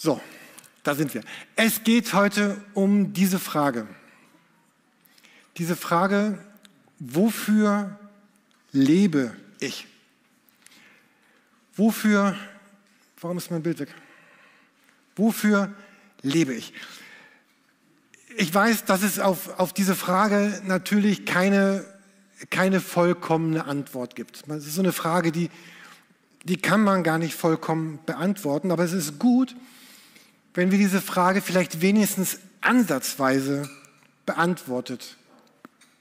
So, da sind wir. Es geht heute um diese Frage. Diese Frage, wofür lebe ich? Wofür, warum ist mein Bild weg? Wofür lebe ich? Ich weiß, dass es auf, auf diese Frage natürlich keine, keine vollkommene Antwort gibt. Es ist so eine Frage, die, die kann man gar nicht vollkommen beantworten, aber es ist gut, wenn wir diese Frage vielleicht wenigstens ansatzweise beantwortet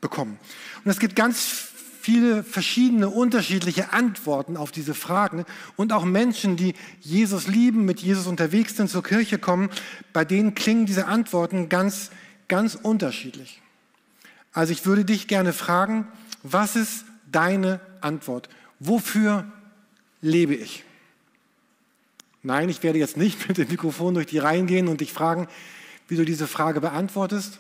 bekommen. Und es gibt ganz viele verschiedene, unterschiedliche Antworten auf diese Fragen. Und auch Menschen, die Jesus lieben, mit Jesus unterwegs sind, zur Kirche kommen, bei denen klingen diese Antworten ganz, ganz unterschiedlich. Also ich würde dich gerne fragen, was ist deine Antwort? Wofür lebe ich? Nein, ich werde jetzt nicht mit dem Mikrofon durch die Reihen gehen und dich fragen, wie du diese Frage beantwortest.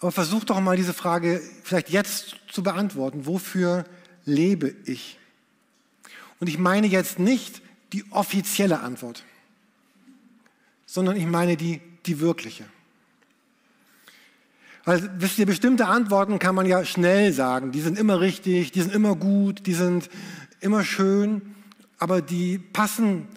Aber versuch doch mal diese Frage vielleicht jetzt zu beantworten. Wofür lebe ich? Und ich meine jetzt nicht die offizielle Antwort, sondern ich meine die, die wirkliche. Weil, wisst ihr, bestimmte Antworten kann man ja schnell sagen. Die sind immer richtig, die sind immer gut, die sind immer schön, aber die passen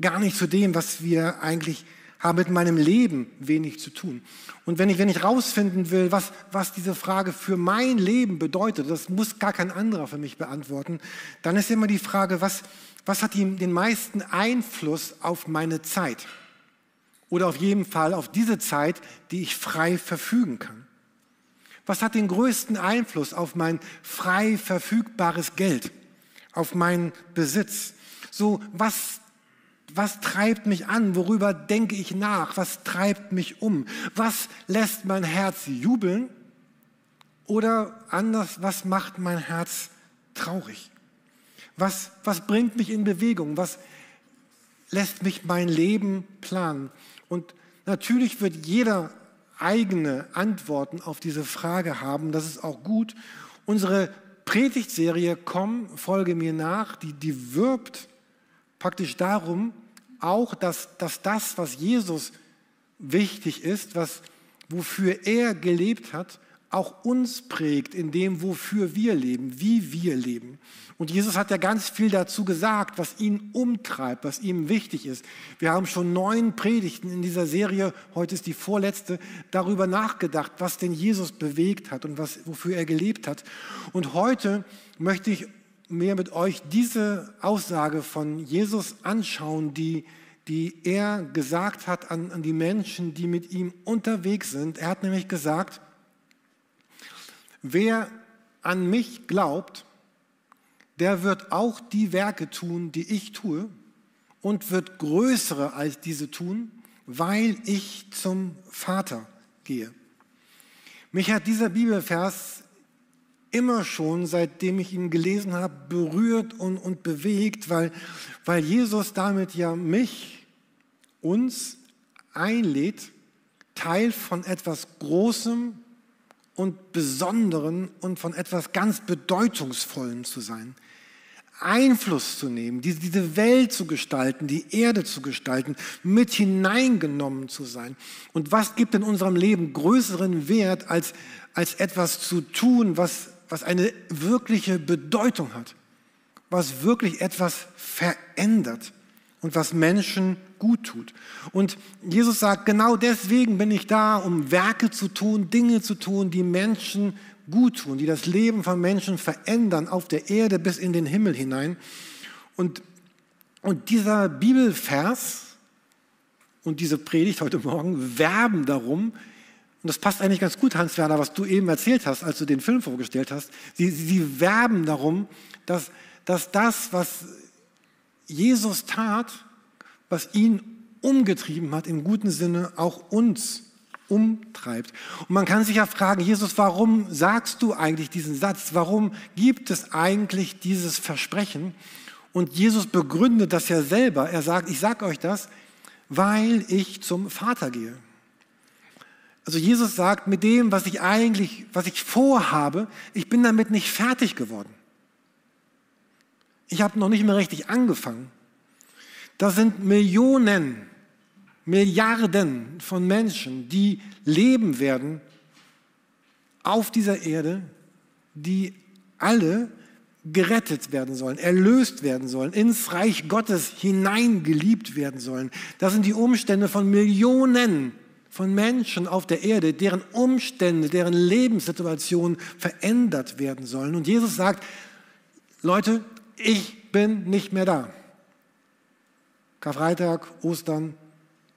gar nicht zu dem, was wir eigentlich haben mit meinem Leben wenig zu tun. Und wenn ich, wenn ich rausfinden will, was, was diese Frage für mein Leben bedeutet, das muss gar kein anderer für mich beantworten, dann ist immer die Frage, was, was hat die, den meisten Einfluss auf meine Zeit? Oder auf jeden Fall auf diese Zeit, die ich frei verfügen kann. Was hat den größten Einfluss auf mein frei verfügbares Geld, auf meinen Besitz? So, was was treibt mich an? Worüber denke ich nach? Was treibt mich um? Was lässt mein Herz jubeln? Oder anders, was macht mein Herz traurig? Was, was bringt mich in Bewegung? Was lässt mich mein Leben planen? Und natürlich wird jeder eigene Antworten auf diese Frage haben. Das ist auch gut. Unsere Predigtserie Komm, folge mir nach, die, die wirbt praktisch darum, auch, dass, dass das, was Jesus wichtig ist, was, wofür er gelebt hat, auch uns prägt in dem, wofür wir leben, wie wir leben. Und Jesus hat ja ganz viel dazu gesagt, was ihn umtreibt, was ihm wichtig ist. Wir haben schon neun Predigten in dieser Serie, heute ist die vorletzte, darüber nachgedacht, was denn Jesus bewegt hat und was, wofür er gelebt hat. Und heute möchte ich mir mit euch diese Aussage von Jesus anschauen, die, die er gesagt hat an, an die Menschen, die mit ihm unterwegs sind. Er hat nämlich gesagt, wer an mich glaubt, der wird auch die Werke tun, die ich tue und wird größere als diese tun, weil ich zum Vater gehe. Mich hat dieser Bibelvers immer schon, seitdem ich ihn gelesen habe, berührt und, und bewegt, weil, weil Jesus damit ja mich, uns einlädt, Teil von etwas Großem und Besonderen und von etwas ganz Bedeutungsvollem zu sein. Einfluss zu nehmen, diese Welt zu gestalten, die Erde zu gestalten, mit hineingenommen zu sein. Und was gibt in unserem Leben größeren Wert, als, als etwas zu tun, was was eine wirkliche Bedeutung hat, was wirklich etwas verändert und was Menschen gut tut. Und Jesus sagt, genau deswegen bin ich da, um Werke zu tun, Dinge zu tun, die Menschen gut tun, die das Leben von Menschen verändern auf der Erde bis in den Himmel hinein. Und, und dieser Bibelvers und diese Predigt heute Morgen werben darum, und das passt eigentlich ganz gut, Hans-Werner, was du eben erzählt hast, als du den Film vorgestellt hast. Sie, sie werben darum, dass, dass das, was Jesus tat, was ihn umgetrieben hat, im guten Sinne auch uns umtreibt. Und man kann sich ja fragen, Jesus, warum sagst du eigentlich diesen Satz? Warum gibt es eigentlich dieses Versprechen? Und Jesus begründet das ja selber. Er sagt, ich sage euch das, weil ich zum Vater gehe. Also Jesus sagt, mit dem, was ich eigentlich, was ich vorhabe, ich bin damit nicht fertig geworden. Ich habe noch nicht mehr richtig angefangen. Das sind Millionen, Milliarden von Menschen, die leben werden auf dieser Erde, die alle gerettet werden sollen, erlöst werden sollen, ins Reich Gottes hineingeliebt werden sollen. Das sind die Umstände von Millionen von Menschen auf der Erde, deren Umstände, deren Lebenssituation verändert werden sollen. Und Jesus sagt, Leute, ich bin nicht mehr da. Karfreitag, Ostern,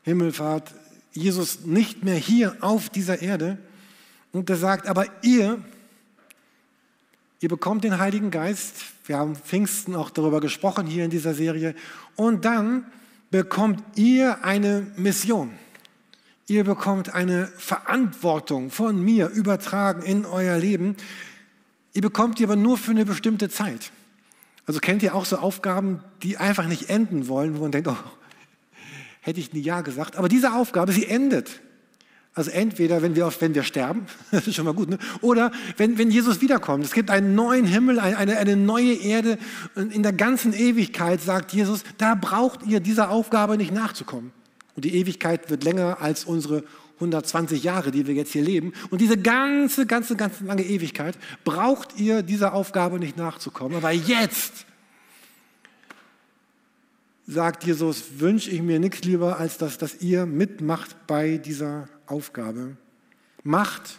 Himmelfahrt, Jesus nicht mehr hier auf dieser Erde. Und er sagt, aber ihr, ihr bekommt den Heiligen Geist. Wir haben Pfingsten auch darüber gesprochen hier in dieser Serie. Und dann bekommt ihr eine Mission. Ihr bekommt eine Verantwortung von mir übertragen in euer Leben. Ihr bekommt die aber nur für eine bestimmte Zeit. Also kennt ihr auch so Aufgaben, die einfach nicht enden wollen, wo man denkt, oh, hätte ich nie Ja gesagt. Aber diese Aufgabe, sie endet. Also entweder, wenn wir, wenn wir sterben, das ist schon mal gut, ne? oder wenn, wenn Jesus wiederkommt. Es gibt einen neuen Himmel, eine, eine neue Erde. Und in der ganzen Ewigkeit, sagt Jesus, da braucht ihr dieser Aufgabe nicht nachzukommen. Und die Ewigkeit wird länger als unsere 120 Jahre, die wir jetzt hier leben. Und diese ganze, ganze, ganze lange Ewigkeit braucht ihr dieser Aufgabe nicht nachzukommen. Aber jetzt, sagt Jesus, wünsche ich mir nichts lieber, als dass, dass ihr mitmacht bei dieser Aufgabe. Macht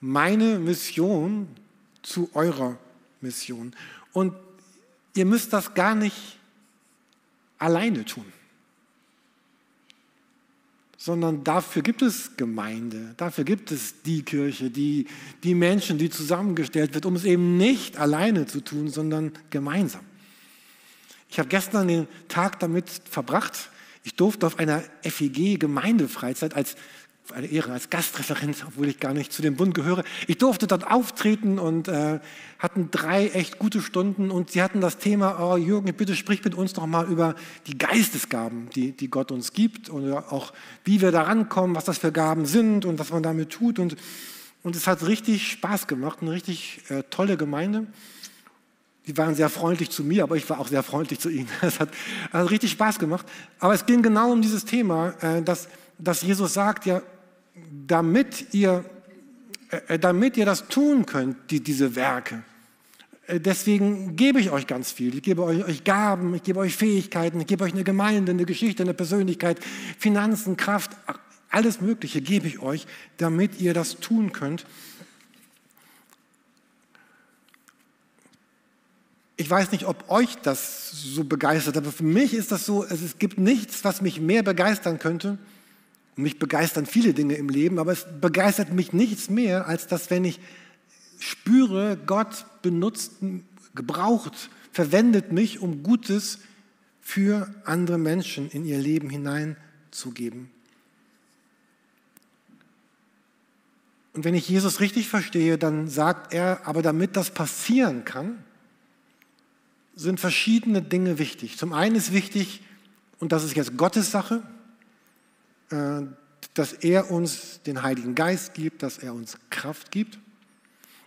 meine Mission zu eurer Mission. Und ihr müsst das gar nicht alleine tun sondern dafür gibt es Gemeinde, dafür gibt es die Kirche, die, die Menschen, die zusammengestellt wird, um es eben nicht alleine zu tun, sondern gemeinsam. Ich habe gestern den Tag damit verbracht, ich durfte auf einer FEG-Gemeindefreizeit als eine Ehre als Gastreferent, obwohl ich gar nicht zu dem Bund gehöre. Ich durfte dort auftreten und äh, hatten drei echt gute Stunden und sie hatten das Thema, oh Jürgen, bitte sprich mit uns doch mal über die Geistesgaben, die, die Gott uns gibt und auch wie wir da rankommen, was das für Gaben sind und was man damit tut. Und, und es hat richtig Spaß gemacht, eine richtig äh, tolle Gemeinde. Die waren sehr freundlich zu mir, aber ich war auch sehr freundlich zu ihnen. Es hat, hat richtig Spaß gemacht. Aber es ging genau um dieses Thema, äh, dass, dass Jesus sagt, ja, damit ihr, äh, damit ihr das tun könnt, die, diese Werke. Äh, deswegen gebe ich euch ganz viel. Ich gebe euch, euch Gaben, ich gebe euch Fähigkeiten, ich gebe euch eine Gemeinde, eine Geschichte, eine Persönlichkeit, Finanzen, Kraft, alles Mögliche gebe ich euch, damit ihr das tun könnt. Ich weiß nicht, ob euch das so begeistert, aber für mich ist das so, es gibt nichts, was mich mehr begeistern könnte, mich begeistern viele Dinge im Leben, aber es begeistert mich nichts mehr, als dass, wenn ich spüre, Gott benutzt, gebraucht, verwendet mich, um Gutes für andere Menschen in ihr Leben hineinzugeben. Und wenn ich Jesus richtig verstehe, dann sagt er, aber damit das passieren kann, sind verschiedene Dinge wichtig. Zum einen ist wichtig, und das ist jetzt Gottes Sache, äh, dass er uns den Heiligen Geist gibt, dass er uns Kraft gibt.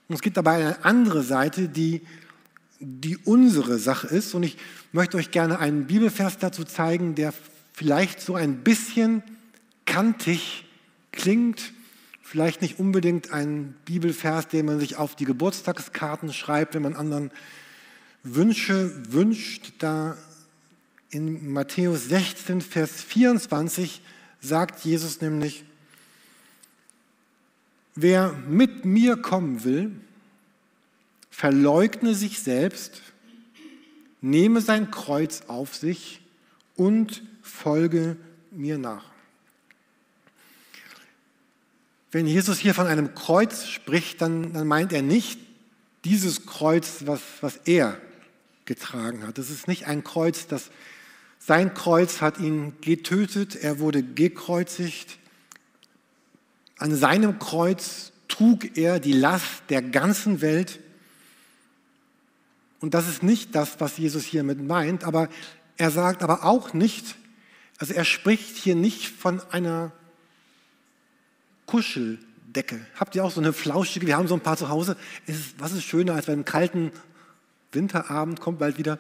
Und es gibt dabei eine andere Seite, die, die unsere Sache ist. Und ich möchte euch gerne einen Bibelvers dazu zeigen, der vielleicht so ein bisschen kantig klingt. Vielleicht nicht unbedingt ein Bibelvers, den man sich auf die Geburtstagskarten schreibt, wenn man anderen Wünsche wünscht. Da in Matthäus 16, Vers 24 sagt Jesus nämlich, wer mit mir kommen will, verleugne sich selbst, nehme sein Kreuz auf sich und folge mir nach. Wenn Jesus hier von einem Kreuz spricht, dann, dann meint er nicht dieses Kreuz, was, was er getragen hat. Das ist nicht ein Kreuz, das sein Kreuz hat ihn getötet, er wurde gekreuzigt. An seinem Kreuz trug er die Last der ganzen Welt. Und das ist nicht das, was Jesus hiermit meint, aber er sagt aber auch nicht, also er spricht hier nicht von einer Kuscheldecke. Habt ihr auch so eine flauschige, wir haben so ein paar zu Hause. was ist schöner, als bei einem kalten Winterabend, kommt bald wieder,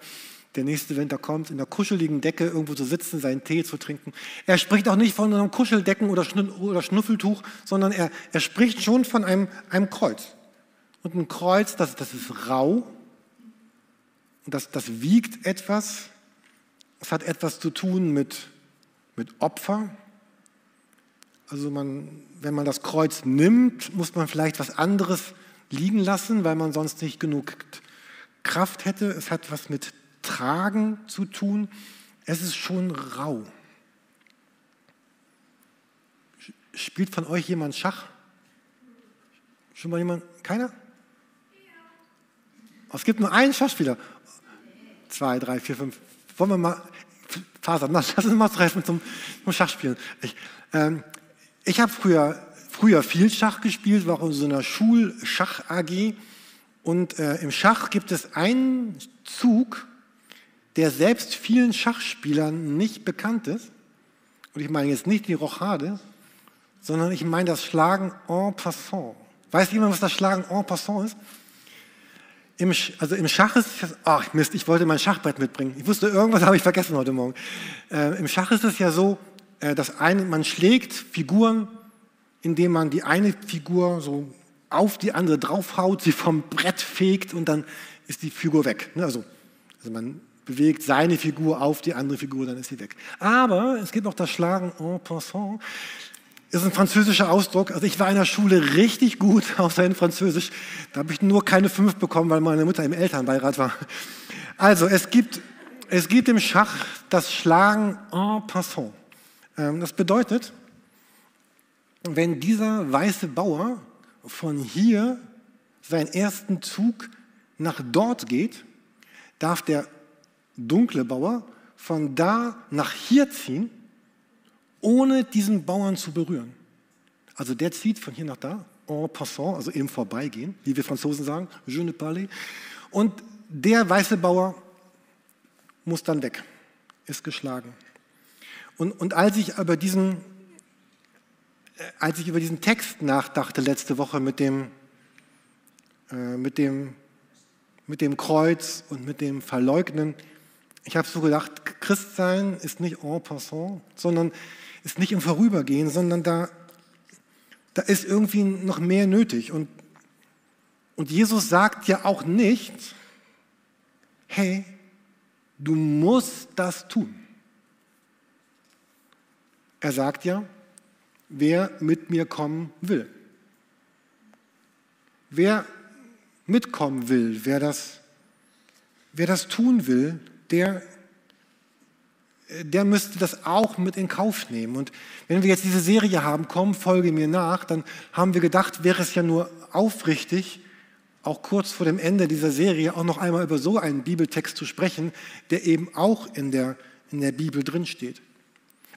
der nächste Winter kommt, in der kuscheligen Decke irgendwo zu sitzen, seinen Tee zu trinken. Er spricht auch nicht von einem Kuscheldecken oder, Schnuffeltuch, sondern er, er spricht schon von einem, einem Kreuz. Und ein Kreuz, das, das ist rau, das, das wiegt etwas, es hat etwas zu tun mit, mit Opfer. Also man, wenn man das Kreuz nimmt, muss man vielleicht was anderes liegen lassen, weil man sonst nicht genug Kraft hätte. Es hat was mit Tragen zu tun. Es ist schon rau. Spielt von euch jemand Schach? Schon mal jemand? Keiner? Es gibt nur einen Schachspieler. Zwei, drei, vier, fünf. Wollen wir mal, Faser, lass uns mal treffen zum, zum Schachspielen. Ich, ähm, ich habe früher, früher viel Schach gespielt, war in so einer Schulschach-AG. Und äh, im Schach gibt es einen Zug, der selbst vielen Schachspielern nicht bekannt ist. Und ich meine jetzt nicht die Rochade, sondern ich meine das Schlagen en passant. Weiß jemand, was das Schlagen en passant ist? Im, also im Schach ist es, ach Mist, ich wollte mein Schachbrett mitbringen. Ich wusste, irgendwas habe ich vergessen heute Morgen. Äh, Im Schach ist es ja so, äh, dass ein, man schlägt Figuren, indem man die eine Figur so auf die andere draufhaut, sie vom Brett fegt und dann ist die Figur weg. Ne? Also, also man bewegt seine Figur auf die andere Figur, dann ist sie weg. Aber es gibt auch das Schlagen en passant. Ist ein französischer Ausdruck. Also ich war in der Schule richtig gut, außer in Französisch. Da habe ich nur keine fünf bekommen, weil meine Mutter im Elternbeirat war. Also es gibt, es gibt im Schach das Schlagen en passant. Ähm, das bedeutet, wenn dieser weiße Bauer von hier seinen ersten Zug nach dort geht, darf der dunkle Bauer von da nach hier ziehen, ohne diesen Bauern zu berühren. Also der zieht von hier nach da, en passant, also im Vorbeigehen, wie wir Franzosen sagen, je ne parle. Und der weiße Bauer muss dann weg, ist geschlagen. Und, und als ich über diesen, als ich über diesen Text nachdachte letzte Woche mit dem, äh, mit dem, mit dem Kreuz und mit dem Verleugnen, ich habe so gedacht, Christsein ist nicht en passant, sondern ist nicht im Vorübergehen, sondern da, da ist irgendwie noch mehr nötig. Und, und Jesus sagt ja auch nicht, hey, du musst das tun. Er sagt ja, wer mit mir kommen will. Wer mitkommen will, wer das, wer das tun will, der, der müsste das auch mit in Kauf nehmen. Und wenn wir jetzt diese Serie haben, komm, folge mir nach, dann haben wir gedacht, wäre es ja nur aufrichtig, auch kurz vor dem Ende dieser Serie auch noch einmal über so einen Bibeltext zu sprechen, der eben auch in der, in der Bibel drinsteht.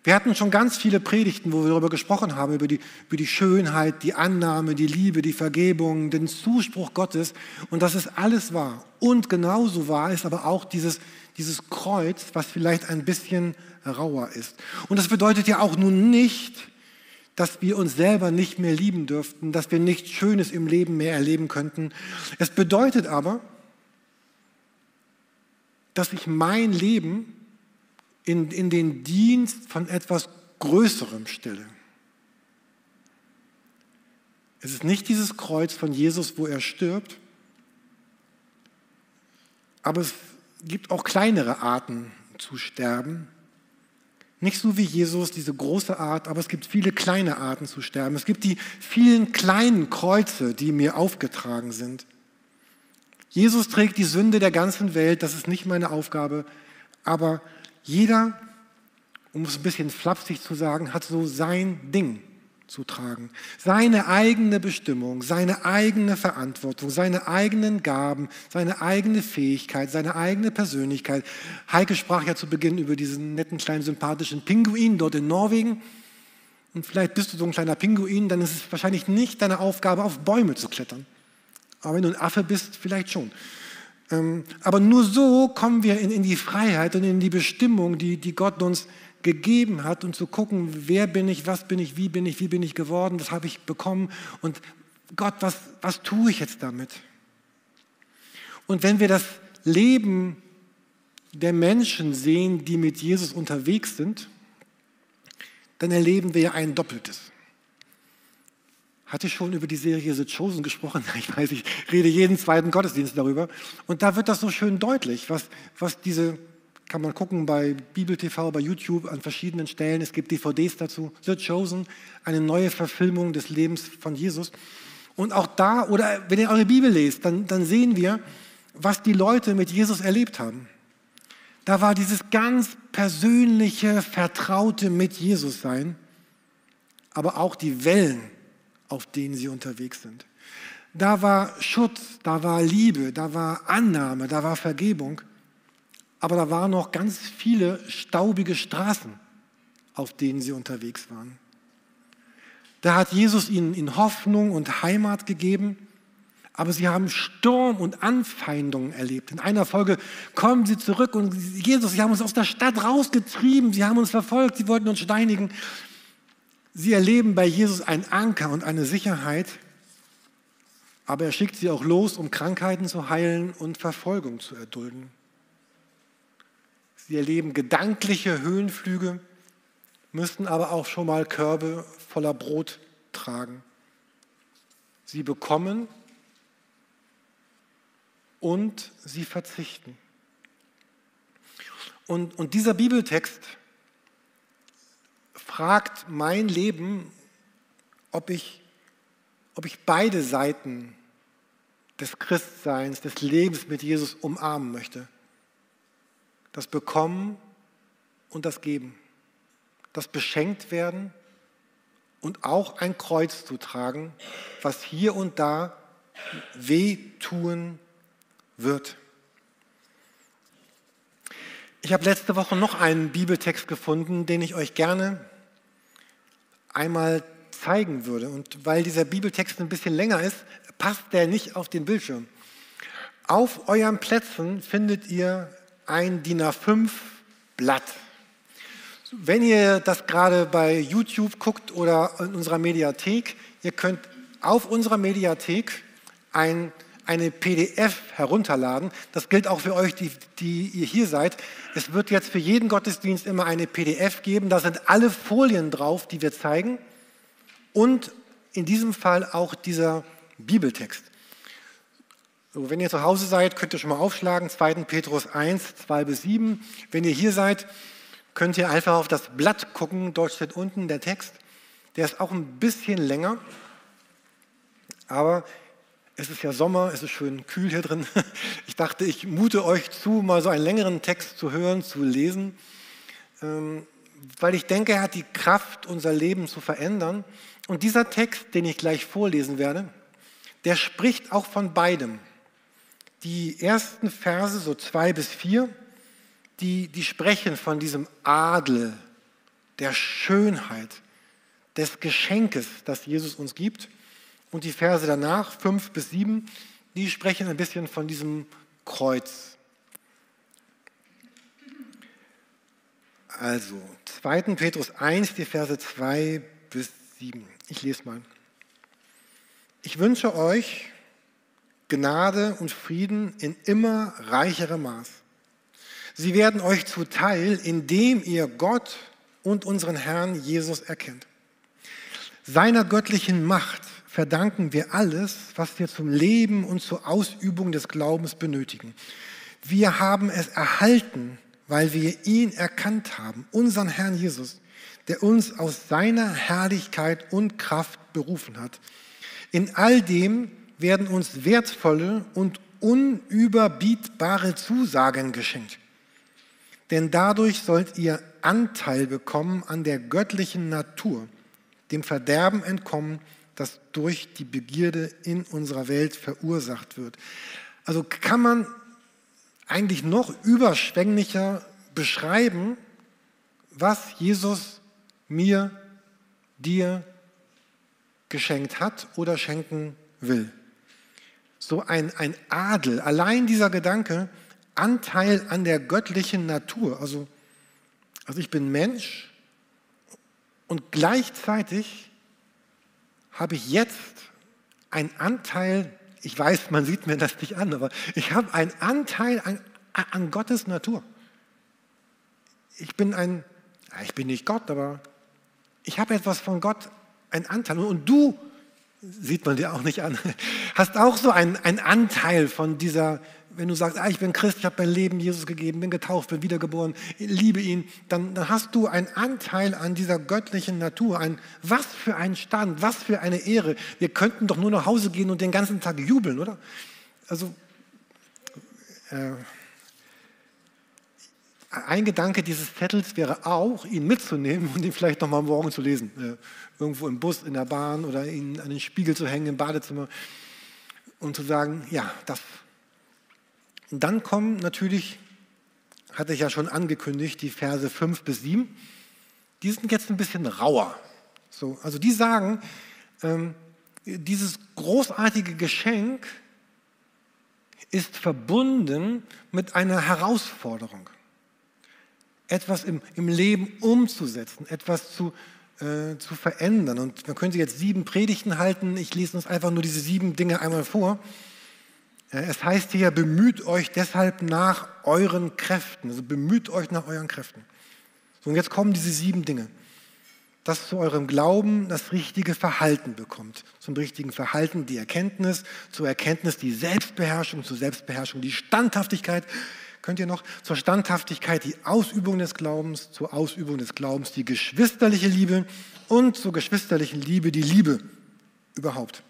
Wir hatten schon ganz viele Predigten, wo wir darüber gesprochen haben, über die, über die Schönheit, die Annahme, die Liebe, die Vergebung, den Zuspruch Gottes. Und das ist alles wahr. Und genauso wahr ist aber auch dieses, dieses Kreuz, was vielleicht ein bisschen rauer ist. Und das bedeutet ja auch nun nicht, dass wir uns selber nicht mehr lieben dürften, dass wir nichts Schönes im Leben mehr erleben könnten. Es bedeutet aber, dass ich mein Leben in, in den Dienst von etwas Größerem stelle. Es ist nicht dieses Kreuz von Jesus, wo er stirbt, aber es gibt auch kleinere Arten zu sterben. Nicht so wie Jesus, diese große Art, aber es gibt viele kleine Arten zu sterben. Es gibt die vielen kleinen Kreuze, die mir aufgetragen sind. Jesus trägt die Sünde der ganzen Welt, das ist nicht meine Aufgabe, aber jeder, um es ein bisschen flapsig zu sagen, hat so sein Ding zu tragen. Seine eigene Bestimmung, seine eigene Verantwortung, seine eigenen Gaben, seine eigene Fähigkeit, seine eigene Persönlichkeit. Heike sprach ja zu Beginn über diesen netten, kleinen, sympathischen Pinguin dort in Norwegen. Und vielleicht bist du so ein kleiner Pinguin, dann ist es wahrscheinlich nicht deine Aufgabe, auf Bäume zu klettern. Aber wenn du ein Affe bist, vielleicht schon. Ähm, aber nur so kommen wir in, die Freiheit und in die Bestimmung, die, die Gott uns gegeben hat und zu gucken, wer bin ich, was bin ich, wie bin ich, wie bin ich geworden, was habe ich bekommen und Gott, was, was tue ich jetzt damit? Und wenn wir das Leben der Menschen sehen, die mit Jesus unterwegs sind, dann erleben wir ja ein Doppeltes. Hatte ich schon über die Serie The Chosen gesprochen? Ich weiß, ich rede jeden zweiten Gottesdienst darüber. Und da wird das so schön deutlich, was, was diese, kann man gucken bei Bibel TV, bei YouTube an verschiedenen Stellen. Es gibt DVDs dazu. The Chosen, eine neue Verfilmung des Lebens von Jesus. Und auch da, oder wenn ihr eure Bibel lest, dann, dann sehen wir, was die Leute mit Jesus erlebt haben. Da war dieses ganz persönliche, vertraute mit Jesus sein, aber auch die Wellen, auf denen sie unterwegs sind. Da war Schutz, da war Liebe, da war Annahme, da war Vergebung, aber da waren noch ganz viele staubige Straßen, auf denen sie unterwegs waren. Da hat Jesus ihnen in Hoffnung und Heimat gegeben, aber sie haben Sturm und Anfeindungen erlebt. In einer Folge kommen sie zurück und Jesus, sie haben uns aus der Stadt rausgetrieben, sie haben uns verfolgt, sie wollten uns steinigen. Sie erleben bei Jesus einen Anker und eine Sicherheit, aber er schickt sie auch los, um Krankheiten zu heilen und Verfolgung zu erdulden. Sie erleben gedankliche Höhenflüge, müssten aber auch schon mal Körbe voller Brot tragen. Sie bekommen und sie verzichten. Und, und dieser Bibeltext fragt mein Leben, ob ich, ob ich beide Seiten des Christseins, des Lebens mit Jesus umarmen möchte. Das Bekommen und das Geben. Das Beschenkt werden und auch ein Kreuz zu tragen, was hier und da wehtun wird. Ich habe letzte Woche noch einen Bibeltext gefunden, den ich euch gerne einmal zeigen würde. Und weil dieser Bibeltext ein bisschen länger ist, passt der nicht auf den Bildschirm. Auf euren Plätzen findet ihr ein DIN A5 Blatt. Wenn ihr das gerade bei YouTube guckt oder in unserer Mediathek, ihr könnt auf unserer Mediathek ein eine PDF herunterladen. Das gilt auch für euch, die, die ihr hier seid. Es wird jetzt für jeden Gottesdienst immer eine PDF geben. Da sind alle Folien drauf, die wir zeigen. Und in diesem Fall auch dieser Bibeltext. So, wenn ihr zu Hause seid, könnt ihr schon mal aufschlagen. 2. Petrus 1, 2 bis 7. Wenn ihr hier seid, könnt ihr einfach auf das Blatt gucken. Dort steht unten der Text. Der ist auch ein bisschen länger. Aber es ist ja Sommer, es ist schön kühl hier drin. Ich dachte, ich mute euch zu, mal so einen längeren Text zu hören, zu lesen, ähm, weil ich denke, er hat die Kraft, unser Leben zu verändern. Und dieser Text, den ich gleich vorlesen werde, der spricht auch von beidem. Die ersten Verse, so zwei bis vier, die, die sprechen von diesem Adel, der Schönheit, des Geschenkes, das Jesus uns gibt. Und die Verse danach, 5 bis 7, die sprechen ein bisschen von diesem Kreuz. Also, 2. Petrus 1, die Verse 2 bis 7. Ich lese mal. Ich wünsche euch Gnade und Frieden in immer reicherem Maß. Sie werden euch zuteil, indem ihr Gott und unseren Herrn Jesus erkennt. Seiner göttlichen Macht verdanken wir alles, was wir zum Leben und zur Ausübung des Glaubens benötigen. Wir haben es erhalten, weil wir ihn erkannt haben, unseren Herrn Jesus, der uns aus seiner Herrlichkeit und Kraft berufen hat. In all dem werden uns wertvolle und unüberbietbare Zusagen geschenkt. Denn dadurch sollt ihr Anteil bekommen an der göttlichen Natur, dem Verderben entkommen, das durch die Begierde in unserer Welt verursacht wird. Also kann man eigentlich noch überschwänglicher beschreiben, was Jesus mir, dir geschenkt hat oder schenken will. So ein, ein Adel, allein dieser Gedanke, Anteil an der göttlichen Natur. Also, also ich bin Mensch und gleichzeitig habe ich jetzt einen Anteil, ich weiß, man sieht mir das nicht an, aber ich habe einen Anteil an, an Gottes Natur. ich bin ein, ich bin nicht Gott, aber ich habe etwas von Gott, einen Anteil. Und du, sieht man dir auch nicht an, hast auch so einen, einen Anteil von dieser, wenn du sagst, ah, ich bin Christ, ich habe mein Leben Jesus gegeben, bin getauft, bin wiedergeboren, liebe ihn, dann, dann hast du einen Anteil an dieser göttlichen Natur. Ein, was für ein Stand, was für eine Ehre. Wir könnten doch nur nach Hause gehen und den ganzen Tag jubeln, oder? Also, äh, ein Gedanke dieses Zettels wäre auch, ihn mitzunehmen und ihn vielleicht nochmal morgen zu lesen. Äh, irgendwo im Bus, in der Bahn oder ihn an den Spiegel zu hängen im Badezimmer und zu sagen, ja, das. Und dann kommen natürlich, hatte ich ja schon angekündigt, die Verse 5 bis 7. Die sind jetzt ein bisschen rauer. So, also die sagen, ähm, dieses großartige Geschenk ist verbunden mit einer Herausforderung etwas im, im Leben umzusetzen, etwas zu, äh, zu verändern. Und man könnte jetzt sieben Predigten halten. Ich lese uns einfach nur diese sieben Dinge einmal vor. Äh, es heißt hier, bemüht euch deshalb nach euren Kräften. Also bemüht euch nach euren Kräften. So, und jetzt kommen diese sieben Dinge. Dass zu eurem Glauben das richtige Verhalten bekommt. Zum richtigen Verhalten die Erkenntnis, zur Erkenntnis die Selbstbeherrschung, zur Selbstbeherrschung die Standhaftigkeit, Könnt ihr noch zur Standhaftigkeit die Ausübung des Glaubens, zur Ausübung des Glaubens die geschwisterliche Liebe und zur geschwisterlichen Liebe die Liebe überhaupt.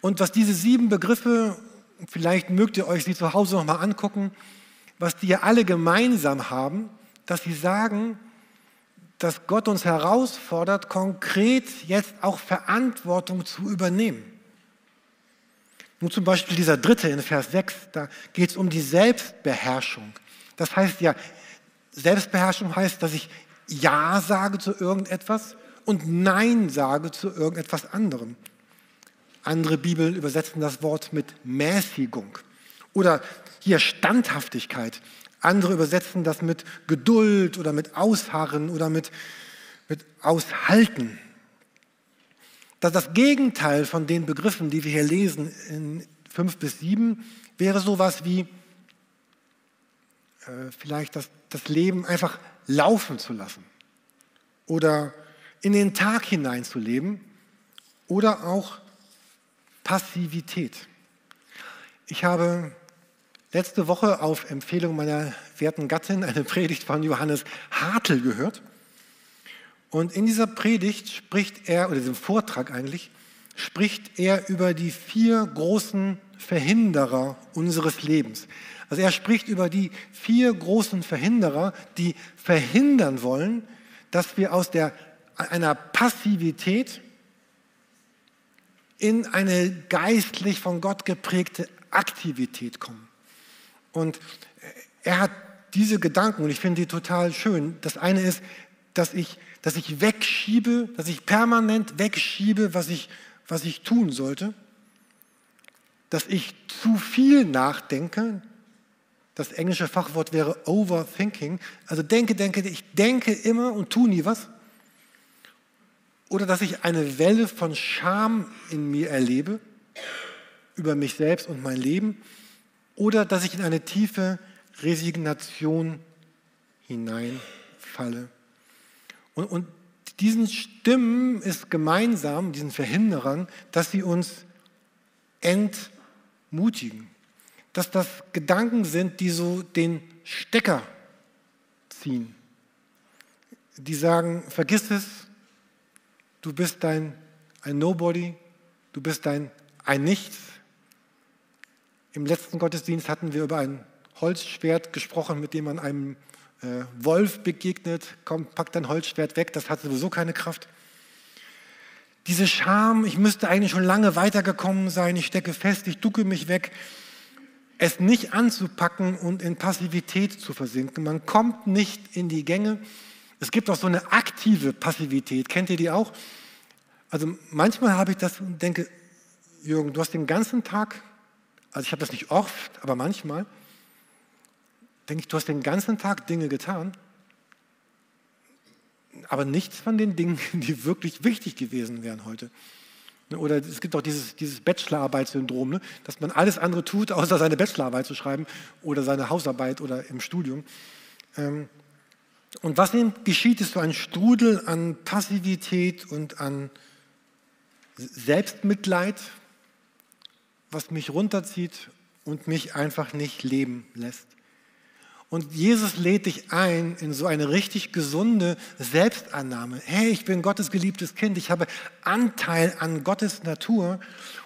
Und was diese sieben Begriffe, vielleicht mögt ihr euch sie zu Hause nochmal angucken, was die ja alle gemeinsam haben, dass sie sagen, dass Gott uns herausfordert, konkret jetzt auch Verantwortung zu übernehmen. Nun zum Beispiel dieser dritte in Vers 6, da geht es um die Selbstbeherrschung. Das heißt ja, Selbstbeherrschung heißt, dass ich Ja sage zu irgendetwas und Nein sage zu irgendetwas anderem. Andere Bibeln übersetzen das Wort mit Mäßigung oder hier Standhaftigkeit. Andere übersetzen das mit Geduld oder mit Ausharren oder mit, mit Aushalten. Das, das Gegenteil von den Begriffen, die wir hier lesen in 5 bis 7, wäre sowas wie äh, vielleicht das, das Leben einfach laufen zu lassen oder in den Tag hineinzuleben oder auch Passivität. Ich habe letzte Woche auf Empfehlung meiner werten Gattin eine Predigt von Johannes Hartl gehört. Und in dieser Predigt spricht er, oder diesem Vortrag eigentlich, spricht er über die vier großen Verhinderer unseres Lebens. Also er spricht über die vier großen Verhinderer, die verhindern wollen, dass wir aus der, einer Passivität in eine geistlich von Gott geprägte Aktivität kommen. Und er hat diese Gedanken, und ich finde die total schön. Das eine ist, dass ich dass ich wegschiebe, dass ich permanent wegschiebe, was ich, was ich tun sollte, dass ich zu viel nachdenke. Das englische Fachwort wäre overthinking. Also denke, denke, ich denke immer und tue nie was. Oder dass ich eine Welle von Scham in mir erlebe über mich selbst und mein Leben. Oder dass ich in eine tiefe Resignation hineinfalle. Und, und diesen Stimmen ist gemeinsam, diesen Verhinderern, dass sie uns entmutigen. Dass das Gedanken sind, die so den Stecker ziehen. Die sagen, vergiss es, du bist dein, ein Nobody, du bist ein, ein Nichts. Im letzten Gottesdienst hatten wir über ein Holzschwert gesprochen, mit dem man einem äh, Wolf begegnet, komm, pack dein Holzschwert weg, das hat sowieso keine Kraft. Diese Scham, ich müsste eigentlich schon lange weitergekommen sein, ich stecke fest, ich ducke mich weg, es nicht anzupacken und in Passivität zu versinken. Man kommt nicht in die Gänge. Es gibt auch so eine aktive Passivität. Kennt ihr die auch? Also manchmal habe ich das und denke, Jürgen, du hast den ganzen Tag, also ich habe das nicht oft, aber manchmal, denke ich, du hast den ganzen Tag Dinge getan, aber nichts von den Dingen, die wirklich wichtig gewesen wären heute. Oder es gibt auch dieses, dieses Bachelorarbeitssyndrom, ne? dass man alles andere tut, außer seine Bachelorarbeit zu schreiben oder seine Hausarbeit oder im Studium. Ähm, Und was geschieht, ist so ein Strudel an Passivität und an Selbstmitleid, was mich runterzieht und mich einfach nicht leben lässt. Und Jesus lädt dich ein in so eine richtig gesunde Selbstannahme. Hey, ich bin Gottes geliebtes Kind, ich habe Anteil an Gottes Natur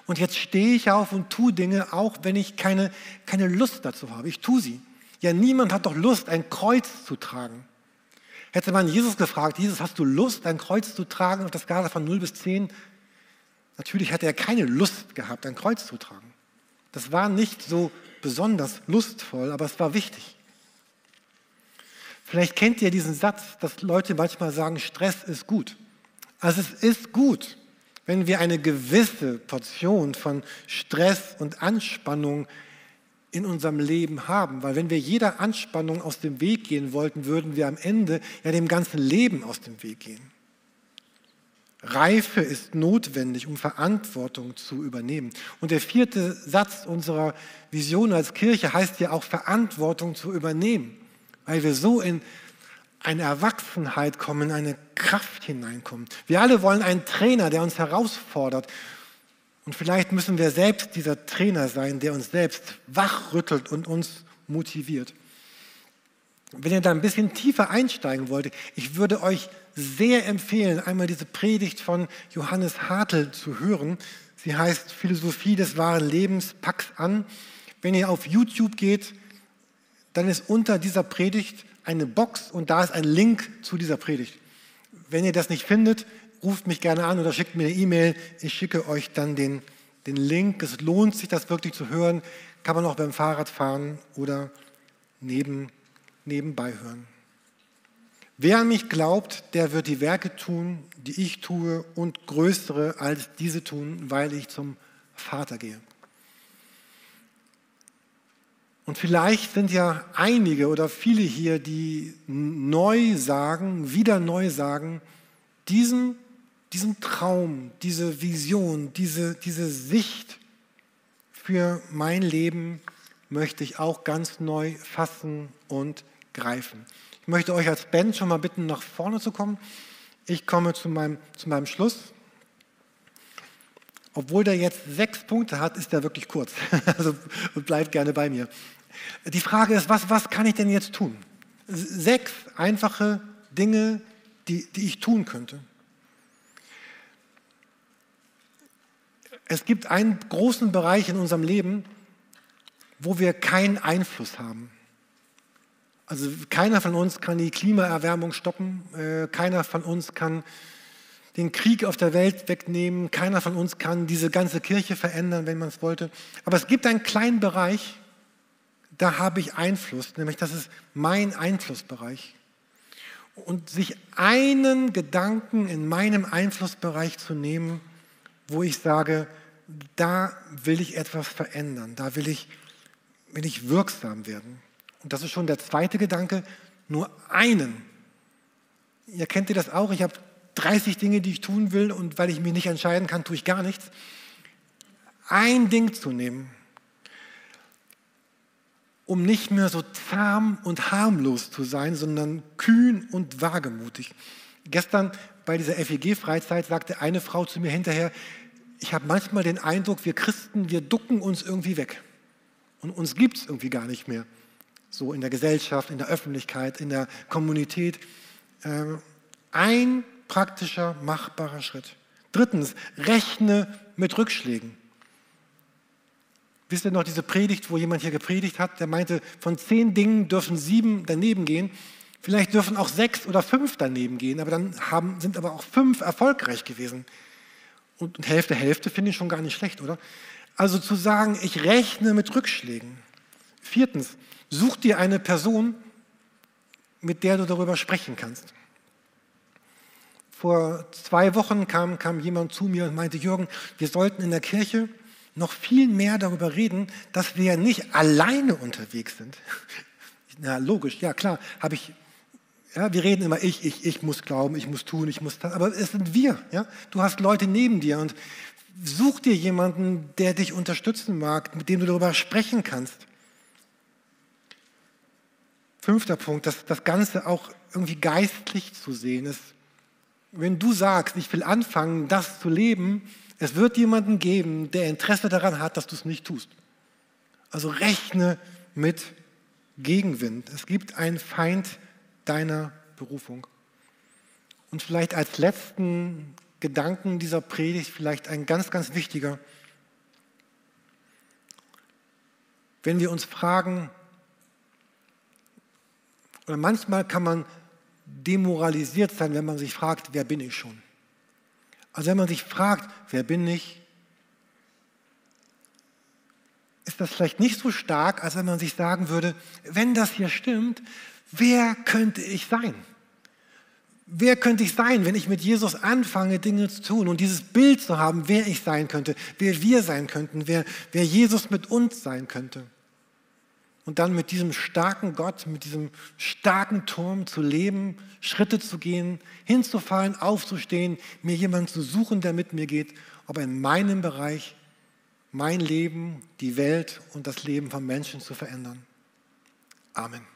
und jetzt stehe ich auf und tue Dinge, auch wenn ich keine, keine Lust dazu habe. Ich tue sie. Ja, niemand hat doch Lust, ein Kreuz zu tragen. Hätte man Jesus gefragt, Jesus, hast du Lust, ein Kreuz zu tragen auf der Skala von 0 bis 10? Natürlich hätte er keine Lust gehabt, ein Kreuz zu tragen. Das war nicht so besonders lustvoll, aber es war wichtig. Vielleicht kennt ihr diesen Satz, dass Leute manchmal sagen, Stress ist gut. Also es ist gut, wenn wir eine gewisse Portion von Stress und Anspannung in unserem Leben haben. Weil wenn wir jeder Anspannung aus dem Weg gehen wollten, würden wir am Ende ja dem ganzen Leben aus dem Weg gehen. Reife ist notwendig, um Verantwortung zu übernehmen. Und der vierte Satz unserer Vision als Kirche heißt ja auch Verantwortung zu übernehmen weil wir so in eine Erwachsenheit kommen, in eine Kraft hineinkommen. Wir alle wollen einen Trainer, der uns herausfordert. Und vielleicht müssen wir selbst dieser Trainer sein, der uns selbst wachrüttelt und uns motiviert. Wenn ihr da ein bisschen tiefer einsteigen wollt, ich würde euch sehr empfehlen, einmal diese Predigt von Johannes Hartl zu hören. Sie heißt Philosophie des wahren Lebens, pack's an. Wenn ihr auf YouTube geht, dann ist unter dieser Predigt eine Box und da ist ein Link zu dieser Predigt. Wenn ihr das nicht findet, ruft mich gerne an oder schickt mir eine E-Mail. Ich schicke euch dann den, den Link. Es lohnt sich, das wirklich zu hören. Kann man auch beim Fahrradfahren oder neben, nebenbei hören. Wer an mich glaubt, der wird die Werke tun, die ich tue und größere als diese tun, weil ich zum Vater gehe. Und vielleicht sind ja einige oder viele hier, die neu sagen, wieder neu sagen, diesen, diesen Traum, diese Vision, diese, diese Sicht für mein Leben möchte ich auch ganz neu fassen und greifen. Ich möchte euch als Band schon mal bitten, nach vorne zu kommen. Ich komme zu meinem, zu meinem Schluss. Obwohl der jetzt sechs Punkte hat, ist er wirklich kurz. Also bleibt gerne bei mir. Die Frage ist, was, was kann ich denn jetzt tun? Sechs einfache Dinge, die, die ich tun könnte. Es gibt einen großen Bereich in unserem Leben, wo wir keinen Einfluss haben. Also keiner von uns kann die Klimaerwärmung stoppen, äh, keiner von uns kann den Krieg auf der Welt wegnehmen, keiner von uns kann diese ganze Kirche verändern, wenn man es wollte. Aber es gibt einen kleinen Bereich, da habe ich Einfluss, nämlich das ist mein Einflussbereich. Und sich einen Gedanken in meinem Einflussbereich zu nehmen, wo ich sage, da will ich etwas verändern, da will ich, will ich wirksam werden. Und das ist schon der zweite Gedanke, nur einen. Ihr kennt ihr das auch, ich habe 30 Dinge, die ich tun will und weil ich mich nicht entscheiden kann, tue ich gar nichts. Ein Ding zu nehmen um nicht mehr so zahm und harmlos zu sein, sondern kühn und wagemutig. Gestern bei dieser FEG-Freizeit sagte eine Frau zu mir hinterher, ich habe manchmal den Eindruck, wir Christen, wir ducken uns irgendwie weg. Und uns gibt es irgendwie gar nicht mehr. So in der Gesellschaft, in der Öffentlichkeit, in der Kommunität. Ähm, ein praktischer, machbarer Schritt. Drittens, rechne mit Rückschlägen. Wisst ihr noch diese Predigt, wo jemand hier gepredigt hat, der meinte, von zehn Dingen dürfen sieben daneben gehen. Vielleicht dürfen auch sechs oder fünf daneben gehen, aber dann haben, sind aber auch fünf erfolgreich gewesen. Und Hälfte, Hälfte finde ich schon gar nicht schlecht, oder? Also zu sagen, ich rechne mit Rückschlägen. Viertens, such dir eine Person, mit der du darüber sprechen kannst. Vor zwei Wochen kam, kam jemand zu mir und meinte, Jürgen, wir sollten in der Kirche noch viel mehr darüber reden, dass wir nicht alleine unterwegs sind. Na, logisch, ja klar, habe ich, ja, wir reden immer, ich, ich, ich muss glauben, ich muss tun, ich muss das, aber es sind wir, ja. Du hast Leute neben dir und such dir jemanden, der dich unterstützen mag, mit dem du darüber sprechen kannst. Fünfter Punkt, das, das Ganze auch irgendwie geistlich zu sehen. Es, wenn du sagst, ich will anfangen, das zu leben, es wird jemanden geben, der Interesse daran hat, dass du es nicht tust. Also rechne mit Gegenwind. Es gibt einen Feind deiner Berufung. Und vielleicht als letzten Gedanken dieser Predigt, vielleicht ein ganz, ganz wichtiger. Wenn wir uns fragen, oder manchmal kann man demoralisiert sein, wenn man sich fragt, wer bin ich schon? Also wenn man sich fragt, wer bin ich, ist das vielleicht nicht so stark, als wenn man sich sagen würde, wenn das hier stimmt, wer könnte ich sein? Wer könnte ich sein, wenn ich mit Jesus anfange, Dinge zu tun und dieses Bild zu haben, wer ich sein könnte, wer wir sein könnten, wer, wer Jesus mit uns sein könnte? Und dann mit diesem starken Gott, mit diesem starken Turm zu leben, Schritte zu gehen, hinzufallen, aufzustehen, mir jemanden zu suchen, der mit mir geht, aber in meinem Bereich mein Leben, die Welt und das Leben von Menschen zu verändern. Amen.